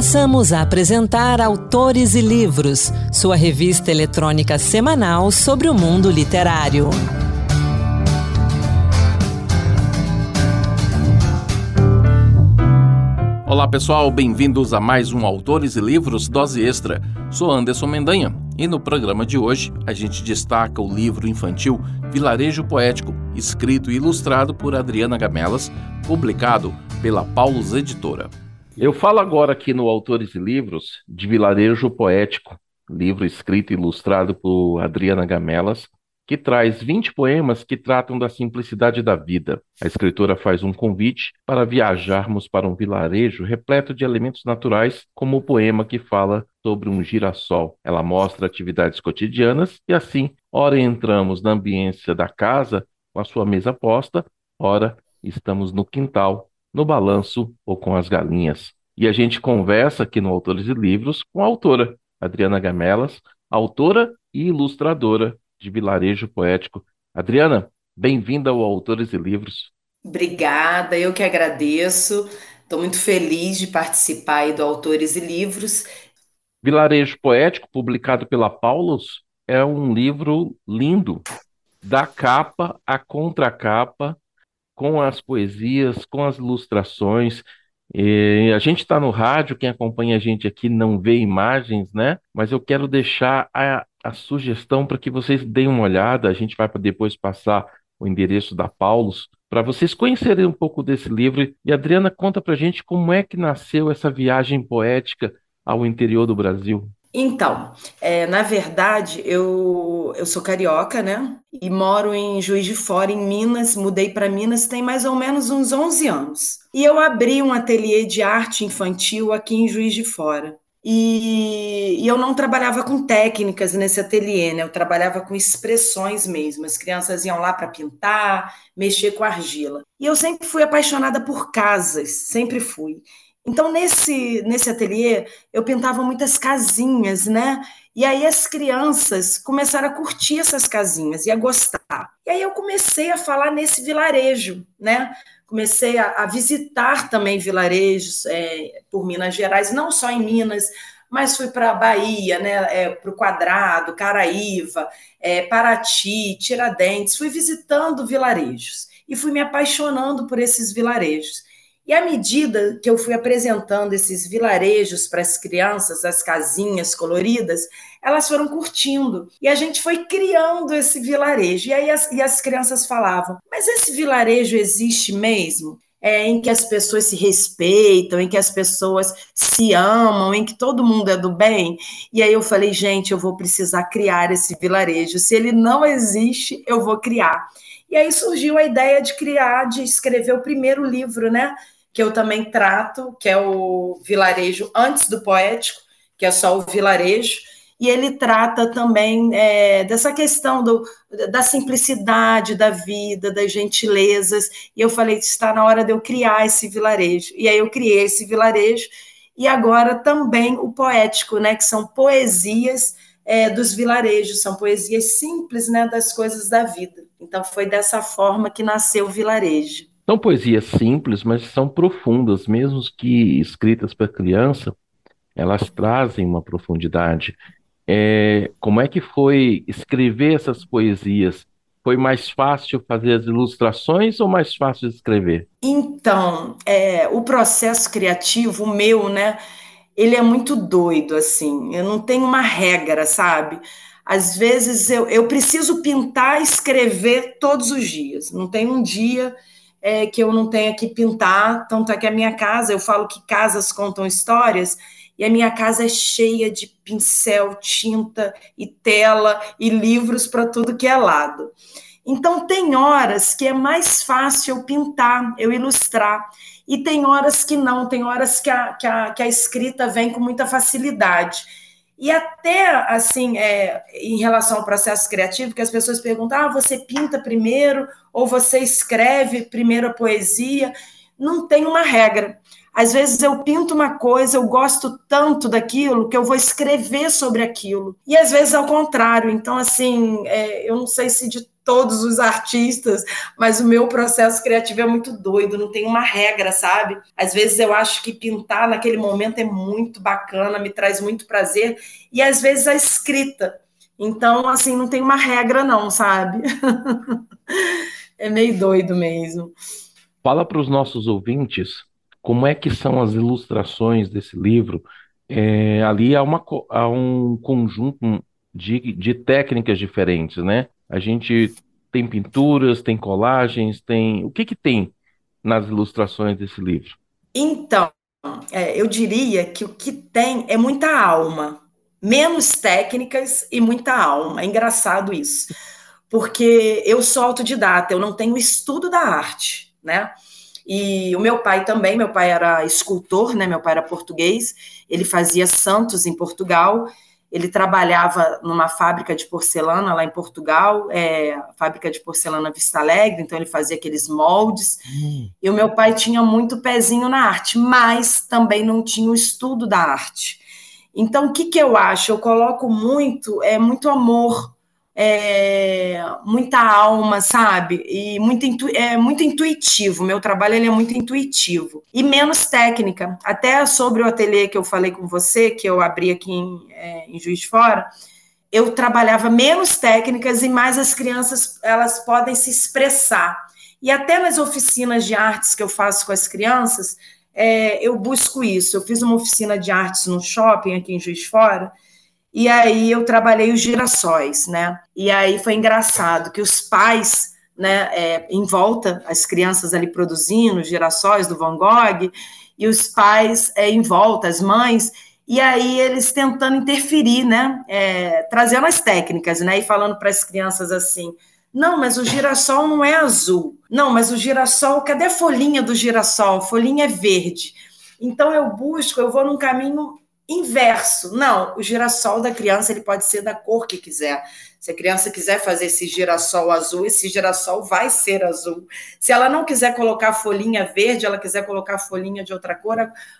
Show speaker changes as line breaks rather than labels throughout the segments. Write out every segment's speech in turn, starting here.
Passamos a apresentar Autores e Livros, sua revista eletrônica semanal sobre o mundo literário.
Olá pessoal, bem-vindos a mais um Autores e Livros Dose Extra. Sou Anderson Mendanha e no programa de hoje a gente destaca o livro infantil Vilarejo Poético, escrito e ilustrado por Adriana Gamelas, publicado pela Paulus Editora. Eu falo agora aqui no Autores e Livros de Vilarejo Poético, livro escrito e ilustrado por Adriana Gamelas, que traz 20 poemas que tratam da simplicidade da vida. A escritora faz um convite para viajarmos para um vilarejo repleto de elementos naturais, como o poema que fala sobre um girassol. Ela mostra atividades cotidianas e assim, ora entramos na ambiência da casa com a sua mesa posta, ora estamos no quintal, no balanço ou com as galinhas. E a gente conversa aqui no Autores e Livros com a autora, Adriana Gamelas, autora e ilustradora de Vilarejo Poético. Adriana, bem-vinda ao Autores e Livros.
Obrigada, eu que agradeço. Estou muito feliz de participar aí do Autores e Livros.
Vilarejo Poético, publicado pela Paulus, é um livro lindo, da capa à contracapa, com as poesias, com as ilustrações. E a gente está no rádio, quem acompanha a gente aqui não vê imagens, né? Mas eu quero deixar a, a sugestão para que vocês deem uma olhada. A gente vai depois passar o endereço da Paulus para vocês conhecerem um pouco desse livro. E Adriana, conta para a gente como é que nasceu essa viagem poética ao interior do Brasil.
Então, é, na verdade, eu, eu sou carioca, né? E moro em Juiz de Fora, em Minas. Mudei para Minas tem mais ou menos uns 11 anos. E eu abri um ateliê de arte infantil aqui em Juiz de Fora. E, e, eu não trabalhava com técnicas nesse ateliê, né? Eu trabalhava com expressões mesmo. As crianças iam lá para pintar, mexer com argila. E eu sempre fui apaixonada por casas, sempre fui. Então, nesse, nesse ateliê, eu pintava muitas casinhas, né? E aí as crianças começaram a curtir essas casinhas e a gostar. E aí eu comecei a falar nesse vilarejo, né? Comecei a, a visitar também vilarejos é, por Minas Gerais, não só em Minas, mas fui para a Bahia, né? É, para o Quadrado, Caraíva, é, Paraty, Tiradentes, fui visitando vilarejos e fui me apaixonando por esses vilarejos. E à medida que eu fui apresentando esses vilarejos para as crianças, as casinhas coloridas, elas foram curtindo. E a gente foi criando esse vilarejo. E aí as, e as crianças falavam: Mas esse vilarejo existe mesmo? É, em que as pessoas se respeitam, em que as pessoas se amam, em que todo mundo é do bem. E aí eu falei, gente, eu vou precisar criar esse vilarejo. Se ele não existe, eu vou criar. E aí surgiu a ideia de criar, de escrever o primeiro livro, né? Que eu também trato, que é o Vilarejo Antes do Poético, que é só o vilarejo. E ele trata também é, dessa questão do, da simplicidade da vida, das gentilezas. E eu falei, está na hora de eu criar esse vilarejo. E aí eu criei esse vilarejo. E agora também o poético, né? Que são poesias é, dos vilarejos, são poesias simples, né, das coisas da vida. Então foi dessa forma que nasceu o vilarejo.
São poesias simples, mas são profundas, mesmo que escritas para criança, elas trazem uma profundidade. É, como é que foi escrever essas poesias? Foi mais fácil fazer as ilustrações ou mais fácil escrever?
Então, é, o processo criativo, meu, né? ele é muito doido, assim. Eu não tenho uma regra, sabe? Às vezes eu, eu preciso pintar e escrever todos os dias. Não tem um dia é, que eu não tenha que pintar. Tanto é que a minha casa, eu falo que casas contam histórias, e a minha casa é cheia de pincel, tinta e tela e livros para tudo que é lado. Então, tem horas que é mais fácil eu pintar, eu ilustrar, e tem horas que não, tem horas que a, que a, que a escrita vem com muita facilidade. E até, assim, é, em relação ao processo criativo, que as pessoas perguntam: ah, você pinta primeiro ou você escreve primeiro a poesia? Não tem uma regra. Às vezes eu pinto uma coisa, eu gosto tanto daquilo que eu vou escrever sobre aquilo. E às vezes ao contrário. Então, assim, é, eu não sei se de todos os artistas, mas o meu processo criativo é muito doido, não tem uma regra, sabe? Às vezes eu acho que pintar naquele momento é muito bacana, me traz muito prazer, e às vezes a escrita. Então, assim, não tem uma regra, não, sabe? é meio doido mesmo.
Fala para os nossos ouvintes como é que são as ilustrações desse livro. É, ali há, uma, há um conjunto de, de técnicas diferentes, né? A gente tem pinturas, tem colagens, tem. O que que tem nas ilustrações desse livro?
Então, é, eu diria que o que tem é muita alma, menos técnicas e muita alma. É engraçado isso, porque eu sou autodidata, eu não tenho estudo da arte, né? E o meu pai também, meu pai era escultor, né? Meu pai era português, ele fazia santos em Portugal ele trabalhava numa fábrica de porcelana lá em Portugal, é, fábrica de porcelana Vista Alegre, então ele fazia aqueles moldes. Hum. E o meu pai tinha muito pezinho na arte, mas também não tinha o estudo da arte. Então, o que, que eu acho? Eu coloco muito, é muito amor é, muita alma, sabe? E muito, é muito intuitivo. Meu trabalho ele é muito intuitivo e menos técnica. Até sobre o ateliê que eu falei com você, que eu abri aqui em, é, em Juiz de Fora, eu trabalhava menos técnicas e mais as crianças elas podem se expressar. E até nas oficinas de artes que eu faço com as crianças, é, eu busco isso. Eu fiz uma oficina de artes no shopping aqui em Juiz de Fora e aí eu trabalhei os girassóis, né? E aí foi engraçado que os pais, né, é, em volta, as crianças ali produzindo os girassóis do Van Gogh, e os pais é, em volta, as mães, e aí eles tentando interferir, né? É, trazendo as técnicas, né? E falando para as crianças assim. Não, mas o girassol não é azul. Não, mas o girassol, cadê a folhinha do girassol? A folhinha é verde. Então eu busco, eu vou num caminho inverso. Não, o girassol da criança ele pode ser da cor que quiser. Se a criança quiser fazer esse girassol azul, esse girassol vai ser azul. Se ela não quiser colocar folhinha verde, ela quiser colocar folhinha de outra cor,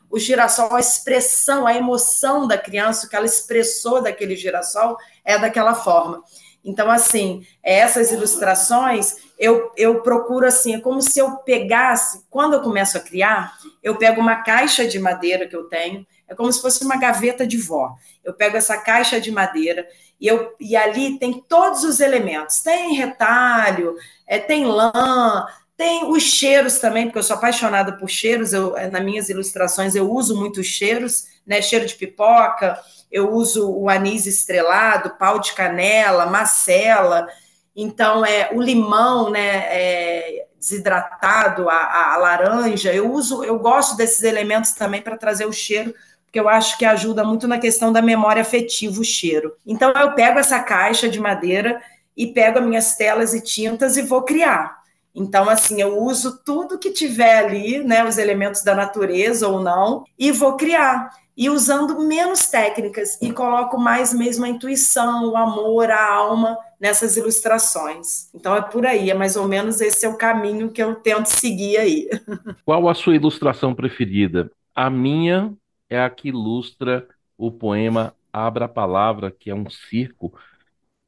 o girassol, a expressão, a emoção da criança, o que ela expressou daquele girassol é daquela forma. Então, assim, essas ilustrações eu, eu procuro assim, é como se eu pegasse, quando eu começo a criar, eu pego uma caixa de madeira que eu tenho, é como se fosse uma gaveta de vó. Eu pego essa caixa de madeira e, eu, e ali tem todos os elementos. Tem retalho, é, tem lã, tem os cheiros também, porque eu sou apaixonada por cheiros. Eu, é, nas minhas ilustrações eu uso muitos cheiros, né? Cheiro de pipoca, eu uso o anis estrelado, pau de canela, macela. Então, é o limão, né? É, desidratado, a, a, laranja. Eu uso, eu gosto desses elementos também para trazer o cheiro porque eu acho que ajuda muito na questão da memória afetiva, o cheiro. Então, eu pego essa caixa de madeira e pego as minhas telas e tintas e vou criar. Então, assim, eu uso tudo que tiver ali, né, os elementos da natureza ou não, e vou criar. E usando menos técnicas e coloco mais mesmo a intuição, o amor, a alma nessas ilustrações. Então é por aí, é mais ou menos esse é o caminho que eu tento seguir aí.
Qual a sua ilustração preferida? A minha é a que ilustra o poema Abra a Palavra, que é um circo.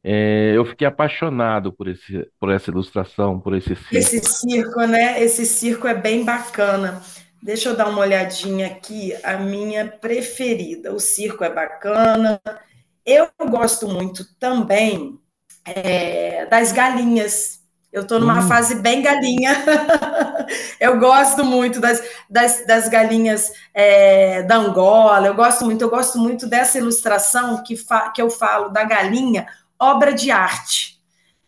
É, eu fiquei apaixonado por, esse, por essa ilustração, por esse circo.
Esse circo, né? Esse circo é bem bacana. Deixa eu dar uma olhadinha aqui, a minha preferida. O circo é bacana. Eu gosto muito também é, das galinhas. Eu estou numa hum. fase bem galinha. eu gosto muito das, das, das galinhas é, da Angola. Eu gosto muito, eu gosto muito dessa ilustração que, fa, que eu falo da galinha, obra de arte,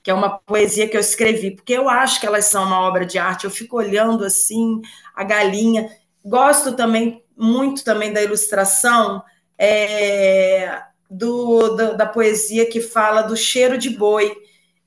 que é uma poesia que eu escrevi, porque eu acho que elas são uma obra de arte. Eu fico olhando assim a galinha. Gosto também muito também da ilustração é, do, do, da poesia que fala do cheiro de boi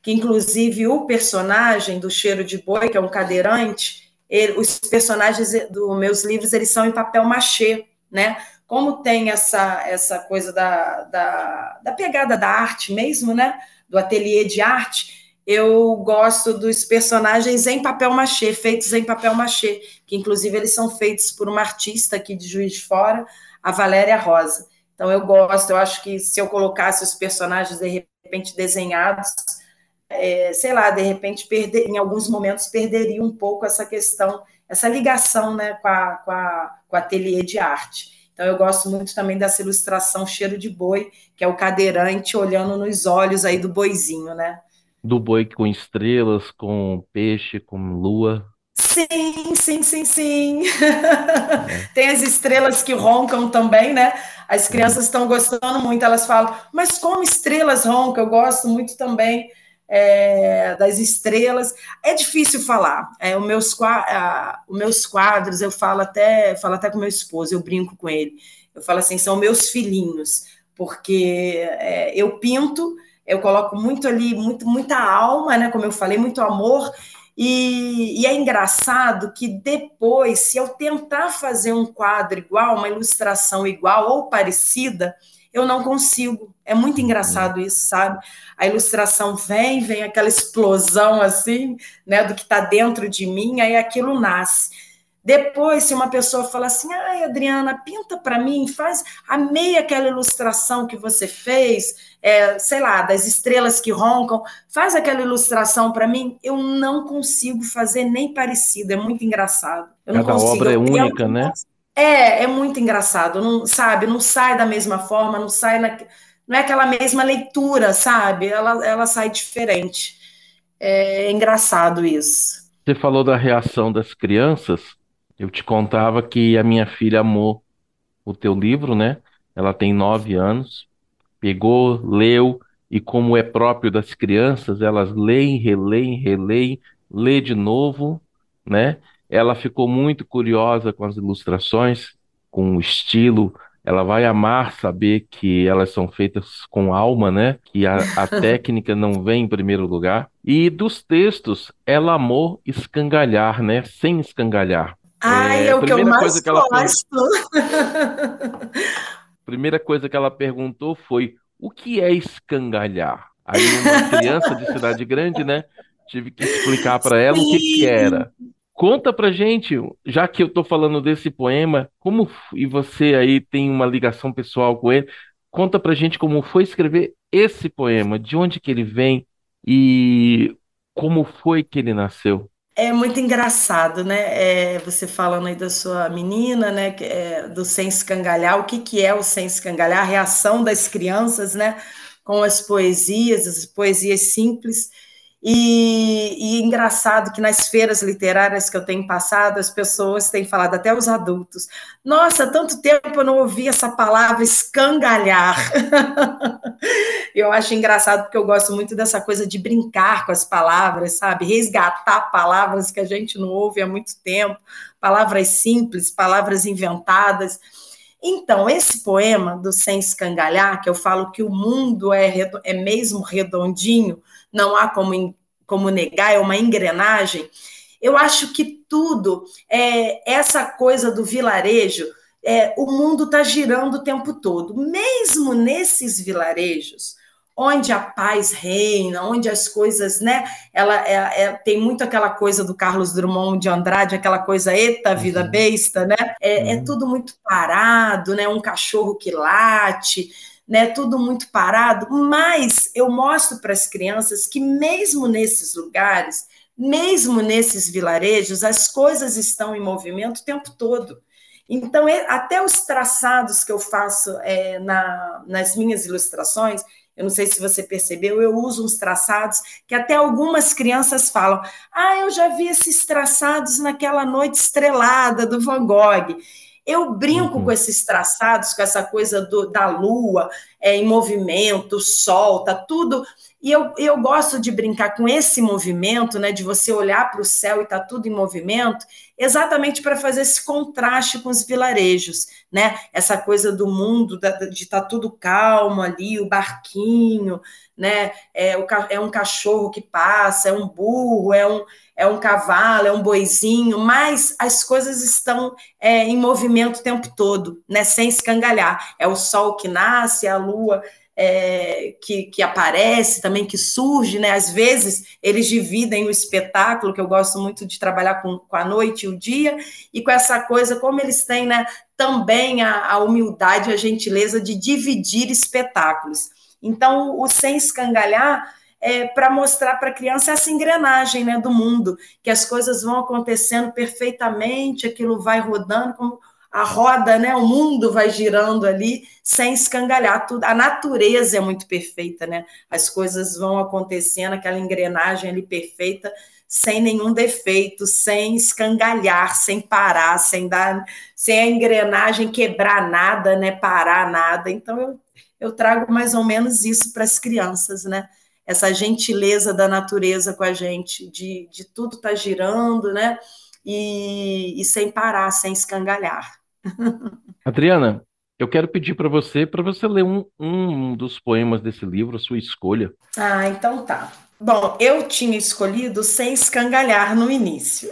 que inclusive o personagem do Cheiro de Boi, que é um cadeirante, ele, os personagens dos meus livros eles são em papel machê, né? Como tem essa, essa coisa da, da, da pegada da arte mesmo, né? Do ateliê de arte, eu gosto dos personagens em papel machê, feitos em papel machê, que inclusive eles são feitos por uma artista aqui de Juiz de Fora, a Valéria Rosa. Então eu gosto, eu acho que se eu colocasse os personagens de repente desenhados, É, sei lá, de repente, perder, em alguns momentos, perderia um pouco essa questão, essa ligação né, com, a, com, a, com o ateliê de arte. Então, eu gosto muito também dessa ilustração Cheiro de Boi, que é o cadeirante olhando nos olhos aí do boizinho, né?
Do boi com estrelas, com peixe, com lua.
Sim, sim, sim, sim. É. Tem as estrelas que roncam também, né? As crianças estão gostando muito, elas falam, mas como estrelas roncam? Eu gosto muito também é, das estrelas. É difícil falar. É, os, meus, os meus quadros, eu falo até, falo até com meu esposo, eu brinco com ele. Eu falo assim, são meus filhinhos, porque é, eu pinto, eu coloco muito ali, muito, muita alma, né? Como eu falei, muito amor. E, e, é engraçado que depois, se eu tentar fazer um quadro igual, uma ilustração igual ou parecida, eu não consigo. É muito engraçado isso, sabe? A ilustração vem, vem aquela explosão assim, né, do que está dentro de mim, aí aquilo nasce. Depois, se uma pessoa fala assim, ai, Adriana, pinta para mim, faz, amei aquela ilustração que você fez, é, sei lá, das estrelas que roncam, faz aquela ilustração para mim, eu não consigo fazer nem parecido, é muito engraçado. Eu
Cada obra é única, né?
É, é muito engraçado, não, sabe? Não sai da mesma forma, não sai na, não é aquela mesma leitura, sabe? Ela, ela sai diferente. É engraçado isso.
Você falou da reação das crianças. Eu te contava que a minha filha amou o teu livro, né? Ela tem nove anos, pegou, leu, e como é próprio das crianças, elas leem, releem, releem, lê de novo, né? Ela ficou muito curiosa com as ilustrações, com o estilo. Ela vai amar saber que elas são feitas com alma, né? Que a, a técnica não vem em primeiro lugar. E dos textos, ela amou escangalhar, né? Sem escangalhar.
Ai, é, é o que eu mais que gosto.
primeira coisa que ela perguntou foi: o que é escangalhar? Aí uma criança de cidade grande, né? Tive que explicar para ela Sim. o que, que era. Conta pra gente, já que eu tô falando desse poema, como e você aí tem uma ligação pessoal com ele, conta pra gente como foi escrever esse poema, de onde que ele vem e como foi que ele nasceu.
É muito engraçado, né? É, você falando aí da sua menina, né? É, do sem escangalhar, o que, que é o sem escangalhar, a reação das crianças, né? Com as poesias, as poesias simples. E, e, engraçado que nas feiras literárias que eu tenho passado, as pessoas têm falado, até os adultos, nossa, tanto tempo eu não ouvi essa palavra escangalhar. eu acho engraçado porque eu gosto muito dessa coisa de brincar com as palavras, sabe? Resgatar palavras que a gente não ouve há muito tempo, palavras simples, palavras inventadas. Então, esse poema do Sem Escangalhar, que eu falo que o mundo é, é mesmo redondinho, não há como, como negar, é uma engrenagem. Eu acho que tudo, é, essa coisa do vilarejo, é, o mundo está girando o tempo todo. Mesmo nesses vilarejos, onde a paz reina, onde as coisas, né? Ela é, é, tem muito aquela coisa do Carlos Drummond de Andrade, aquela coisa eita vida uhum. besta, né? É, é uhum. tudo muito parado, né? Um cachorro que late né, tudo muito parado, mas eu mostro para as crianças que mesmo nesses lugares, mesmo nesses vilarejos, as coisas estão em movimento o tempo todo. Então, até os traçados que eu faço é, na, nas minhas ilustrações, eu não sei se você percebeu, eu uso uns traçados que até algumas crianças falam: Ah, eu já vi esses traçados naquela noite estrelada do Van Gogh. Eu brinco uhum. com esses traçados, com essa coisa do, da lua é, em movimento, sol, tá tudo. E eu, eu gosto de brincar com esse movimento, né? De você olhar para o céu e tá tudo em movimento, exatamente para fazer esse contraste com os vilarejos, né? Essa coisa do mundo, de estar tá tudo calmo ali, o barquinho, né? É, o, é um cachorro que passa, é um burro, é um é um cavalo, é um boizinho, mas as coisas estão é, em movimento o tempo todo, né? Sem escangalhar. É o sol que nasce, é a lua é, que, que aparece também, que surge, né? Às vezes eles dividem o espetáculo, que eu gosto muito de trabalhar com, com a noite e o dia, e com essa coisa, como eles têm, né? Também a, a humildade, a gentileza de dividir espetáculos. Então, o sem escangalhar é, para mostrar para a criança essa engrenagem né, do mundo, que as coisas vão acontecendo perfeitamente, aquilo vai rodando, como a roda, né, o mundo vai girando ali sem escangalhar tudo. A natureza é muito perfeita, né? As coisas vão acontecendo, aquela engrenagem ali perfeita, sem nenhum defeito, sem escangalhar, sem parar, sem dar, sem a engrenagem quebrar nada, né? Parar nada. Então eu, eu trago mais ou menos isso para as crianças, né? Essa gentileza da natureza com a gente, de, de tudo tá girando, né? E, e sem parar, sem escangalhar.
Adriana, eu quero pedir para você para você ler um, um dos poemas desse livro, sua escolha.
Ah, então tá. Bom, eu tinha escolhido sem escangalhar no início.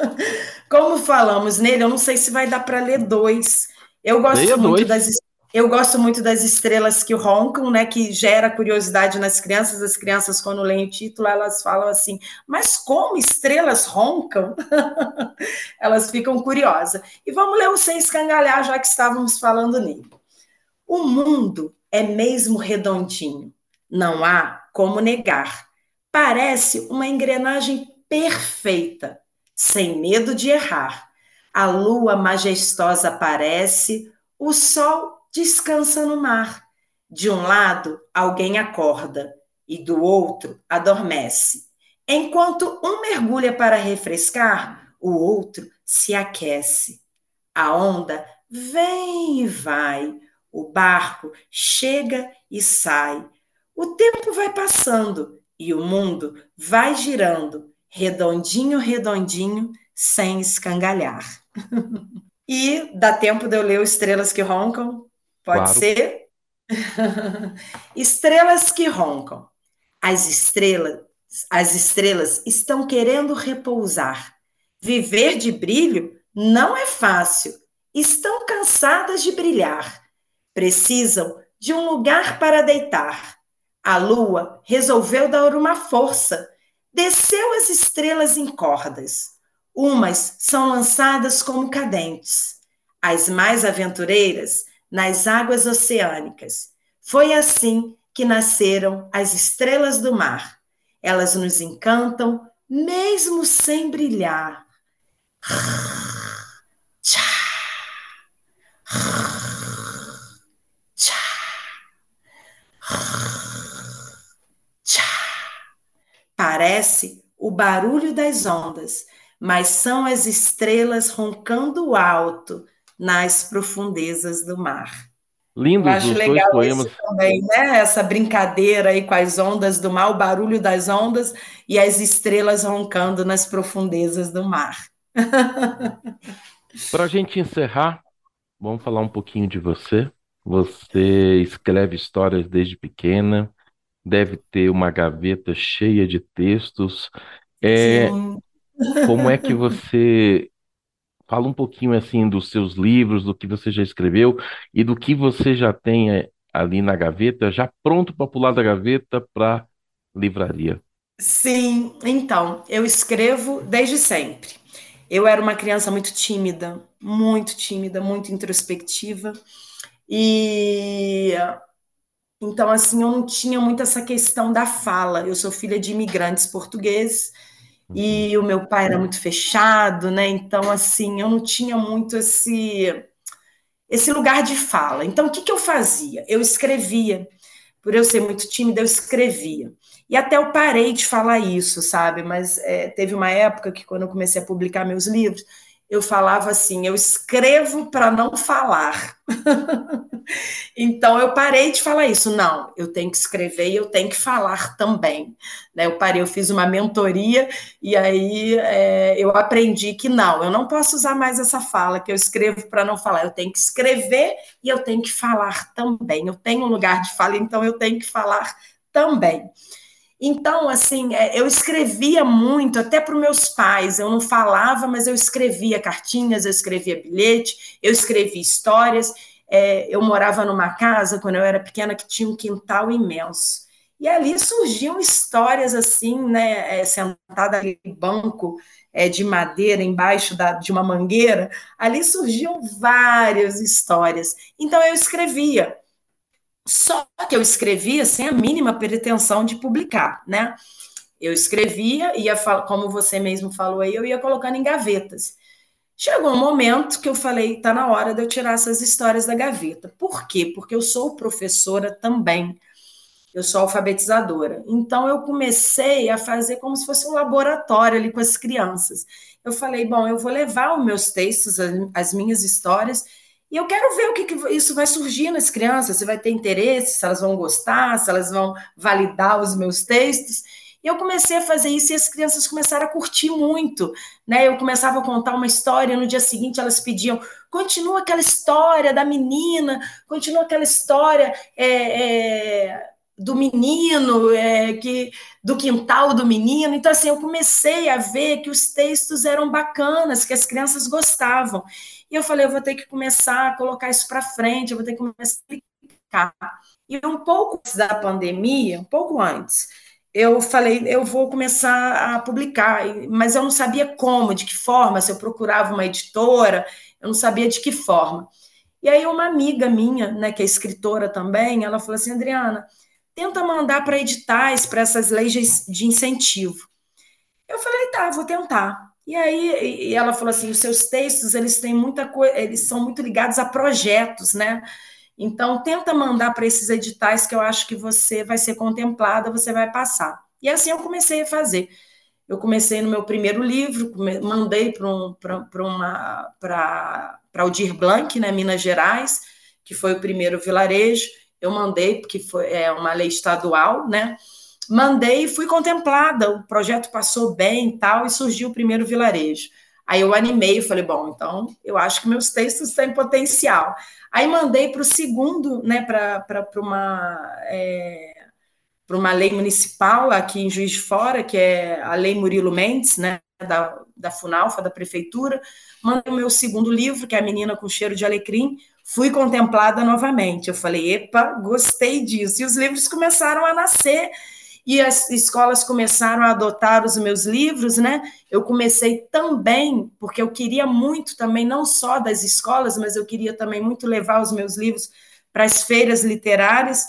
Como falamos nele, eu não sei se vai dar para ler dois. Eu gosto Leia muito dois. das eu gosto muito das estrelas que roncam, né? Que gera curiosidade nas crianças. As crianças, quando leem o título, elas falam assim: mas como estrelas roncam? elas ficam curiosas. E vamos ler o sem escangalhar, já que estávamos falando nele. O mundo é mesmo redondinho, não há como negar Parece uma engrenagem perfeita, sem medo de errar. A lua majestosa aparece, o sol descansa no mar. De um lado, alguém acorda e do outro adormece. Enquanto um mergulha para refrescar, o outro se aquece. A onda vem e vai, o barco chega e sai. O tempo vai passando e o mundo vai girando redondinho, redondinho, sem escangalhar. e dá tempo de eu ler o Estrelas que Roncam? Pode claro. ser? estrelas que roncam. As estrelas, as estrelas estão querendo repousar. Viver de brilho não é fácil. Estão cansadas de brilhar. Precisam de um lugar para deitar a lua resolveu dar uma força. Desceu as estrelas em cordas. Umas são lançadas como cadentes, as mais aventureiras nas águas oceânicas. Foi assim que nasceram as estrelas do mar. Elas nos encantam, mesmo sem brilhar. Parece o barulho das ondas, mas são as estrelas roncando alto nas profundezas do mar.
Lindo
os acho legal poemas. Isso também, né? Essa brincadeira aí com as ondas do mar, o barulho das ondas e as estrelas roncando nas profundezas do mar.
Para a gente encerrar, vamos falar um pouquinho de você. Você escreve histórias desde pequena, deve ter uma gaveta cheia de textos. É, como é que você fala um pouquinho assim dos seus livros, do que você já escreveu e do que você já tem é, ali na gaveta, já pronto para pular da gaveta para livraria?
Sim, então, eu escrevo desde sempre. Eu era uma criança muito tímida, muito tímida, muito introspectiva. E então, assim, eu não tinha muito essa questão da fala. Eu sou filha de imigrantes portugueses e o meu pai era muito fechado, né? Então, assim, eu não tinha muito esse, esse lugar de fala. Então, o que, que eu fazia? Eu escrevia. Por eu ser muito tímida, eu escrevia. E até eu parei de falar isso, sabe? Mas é, teve uma época que, quando eu comecei a publicar meus livros, eu falava assim: eu escrevo para não falar. então eu parei de falar isso. Não, eu tenho que escrever e eu tenho que falar também. Né? Eu parei, eu fiz uma mentoria e aí é, eu aprendi que não, eu não posso usar mais essa fala que eu escrevo para não falar. Eu tenho que escrever e eu tenho que falar também. Eu tenho um lugar de fala, então eu tenho que falar também. Então, assim, é, eu escrevia muito, até para os meus pais. Eu não falava, mas eu escrevia cartinhas, eu escrevia bilhete, eu escrevia histórias. É, eu morava numa casa, quando eu era pequena, que tinha um quintal imenso. E ali surgiam histórias assim, né? É, sentada ali no banco é, de madeira, embaixo da, de uma mangueira, ali surgiam várias histórias. Então eu escrevia. Só que eu escrevia sem a mínima pretensão de publicar, né? Eu escrevia, ia como você mesmo falou aí, eu ia colocando em gavetas. Chegou um momento que eu falei, tá na hora de eu tirar essas histórias da gaveta. Por quê? Porque eu sou professora também. Eu sou alfabetizadora. Então eu comecei a fazer como se fosse um laboratório ali com as crianças. Eu falei, bom, eu vou levar os meus textos, as minhas histórias, e eu quero ver o que, que isso vai surgir nas crianças, se vai ter interesse, se elas vão gostar, se elas vão validar os meus textos. E eu comecei a fazer isso e as crianças começaram a curtir muito, né? Eu começava a contar uma história, no dia seguinte elas pediam, continua aquela história da menina, continua aquela história é, é, do menino, é, que do quintal do menino. Então, assim, eu comecei a ver que os textos eram bacanas, que as crianças gostavam. E eu falei, eu vou ter que começar a colocar isso para frente, eu vou ter que começar a explicar. E um pouco antes da pandemia, um pouco antes, eu falei, eu vou começar a publicar, mas eu não sabia como, de que forma, se eu procurava uma editora, eu não sabia de que forma. E aí uma amiga minha, né, que é escritora também, ela falou assim, Adriana, tenta mandar para editais, para essas leis de incentivo. Eu falei, tá, vou tentar. E aí e ela falou assim, os seus textos, eles têm muita coisa, eles são muito ligados a projetos, né? Então, tenta mandar para esses editais que eu acho que você vai ser contemplada, você vai passar. E assim eu comecei a fazer. Eu comecei no meu primeiro livro, mandei para um, para Aldir Blanc, né, Minas Gerais, que foi o primeiro vilarejo. Eu mandei, porque foi é, uma lei estadual, né? Mandei e fui contemplada. O projeto passou bem e tal, e surgiu o primeiro vilarejo. Aí eu animei e falei, bom, então eu acho que meus textos têm potencial. Aí mandei para o segundo, né, para uma, é, uma lei municipal aqui em Juiz de Fora, que é a Lei Murilo Mendes, né, da, da Funalfa, da Prefeitura. Mandei o meu segundo livro, que é A Menina com Cheiro de Alecrim. Fui contemplada novamente. Eu falei, epa, gostei disso. E os livros começaram a nascer e as escolas começaram a adotar os meus livros, né? Eu comecei também, porque eu queria muito também, não só das escolas, mas eu queria também muito levar os meus livros para as feiras literárias.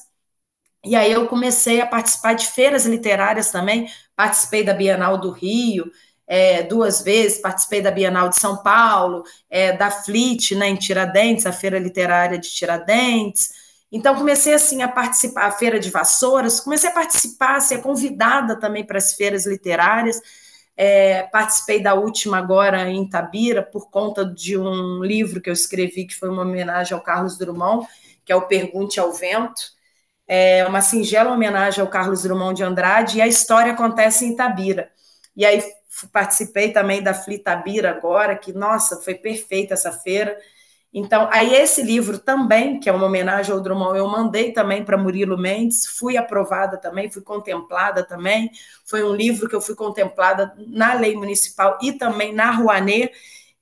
E aí eu comecei a participar de feiras literárias também, participei da Bienal do Rio, é, duas vezes, participei da Bienal de São Paulo, é, da FLIT, né, em Tiradentes, a Feira Literária de Tiradentes, então, comecei assim a participar, a Feira de Vassouras, comecei a participar, a ser convidada também para as feiras literárias. É, participei da última agora em Tabira, por conta de um livro que eu escrevi, que foi uma homenagem ao Carlos Drummond, que é o Pergunte ao Vento. É uma singela homenagem ao Carlos Drummond de Andrade, e a história acontece em Itabira. E aí participei também da Flitabira agora, que, nossa, foi perfeita essa feira. Então, aí esse livro também, que é uma homenagem ao Drummond, eu mandei também para Murilo Mendes, fui aprovada também, fui contemplada também. Foi um livro que eu fui contemplada na lei municipal e também na Rouanet.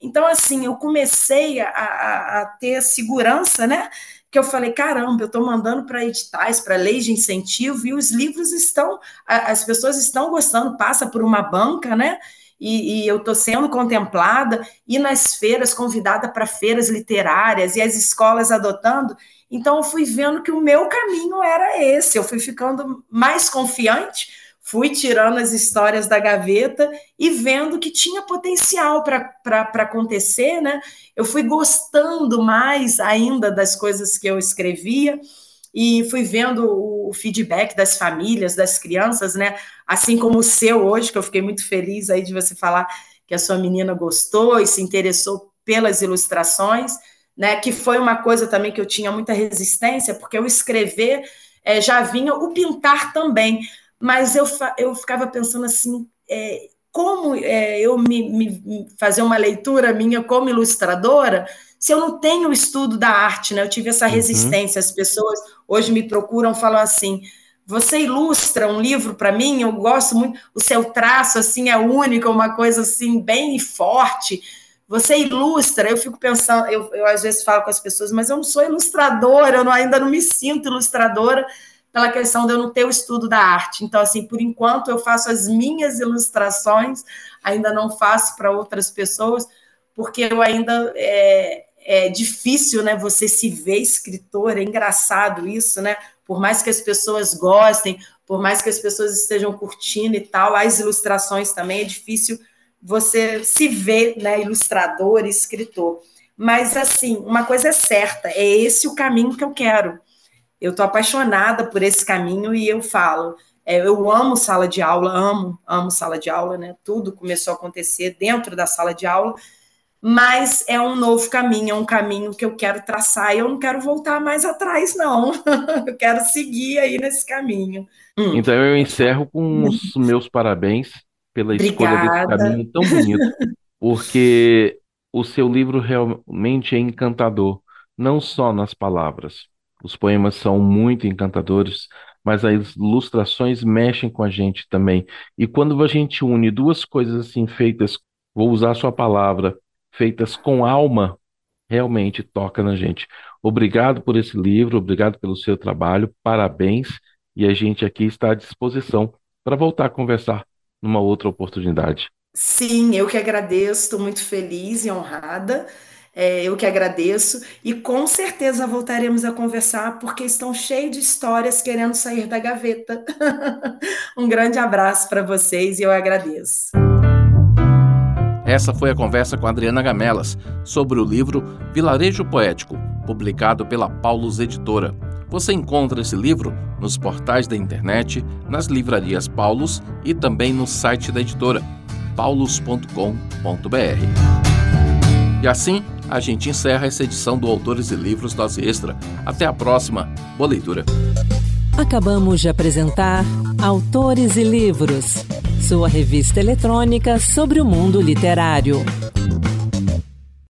Então, assim, eu comecei a, a, a ter segurança, né? Que eu falei, caramba, eu estou mandando para editais, para leis de incentivo, e os livros estão, as pessoas estão gostando, passa por uma banca, né? e, e eu estou sendo contemplada, e nas feiras, convidada para feiras literárias, e as escolas adotando. Então, eu fui vendo que o meu caminho era esse, eu fui ficando mais confiante, fui tirando as histórias da gaveta e vendo que tinha potencial para acontecer, né? Eu fui gostando mais ainda das coisas que eu escrevia e fui vendo o feedback das famílias, das crianças, né? Assim como o seu hoje, que eu fiquei muito feliz aí de você falar que a sua menina gostou e se interessou pelas ilustrações, né? Que foi uma coisa também que eu tinha muita resistência, porque o escrever é, já vinha, o pintar também, mas eu, eu ficava pensando assim. É, como é, eu me, me, fazer uma leitura minha como ilustradora se eu não tenho o estudo da arte, né? Eu tive essa uhum. resistência. As pessoas hoje me procuram, falam assim: você ilustra um livro para mim? Eu gosto muito. O seu traço assim é único, uma coisa assim bem forte. Você ilustra. Eu fico pensando, eu, eu às vezes falo com as pessoas, mas eu não sou ilustradora, eu não, ainda não me sinto ilustradora pela questão de eu não ter o estudo da arte. Então, assim, por enquanto eu faço as minhas ilustrações, ainda não faço para outras pessoas, porque eu ainda é, é difícil, né? Você se ver escritor, é engraçado isso, né? Por mais que as pessoas gostem, por mais que as pessoas estejam curtindo e tal, as ilustrações também é difícil você se ver, né? Ilustrador, escritor. Mas assim, uma coisa é certa, é esse o caminho que eu quero. Eu tô apaixonada por esse caminho e eu falo, é, eu amo sala de aula, amo, amo sala de aula, né? Tudo começou a acontecer dentro da sala de aula mas é um novo caminho, é um caminho que eu quero traçar e eu não quero voltar mais atrás, não. eu quero seguir aí nesse caminho.
Hum. Então eu encerro com os meus parabéns pela Obrigada. escolha desse caminho tão bonito, porque o seu livro realmente é encantador, não só nas palavras. Os poemas são muito encantadores, mas as ilustrações mexem com a gente também. E quando a gente une duas coisas assim feitas, vou usar a sua palavra, feitas com alma, realmente toca na gente. Obrigado por esse livro, obrigado pelo seu trabalho, parabéns, e a gente aqui está à disposição para voltar a conversar numa outra oportunidade.
Sim, eu que agradeço, estou muito feliz e honrada. É, eu que agradeço e com certeza voltaremos a conversar porque estão cheios de histórias querendo sair da gaveta. um grande abraço para vocês e eu agradeço.
Essa foi a conversa com Adriana Gamelas sobre o livro Vilarejo Poético, publicado pela Paulus Editora. Você encontra esse livro nos portais da internet, nas livrarias Paulus e também no site da editora, paulus.com.br. E assim, a gente encerra essa edição do Autores e Livros Dose Extra. Até a próxima. Boa leitura.
Acabamos de apresentar Autores e Livros sua revista eletrônica sobre o mundo literário.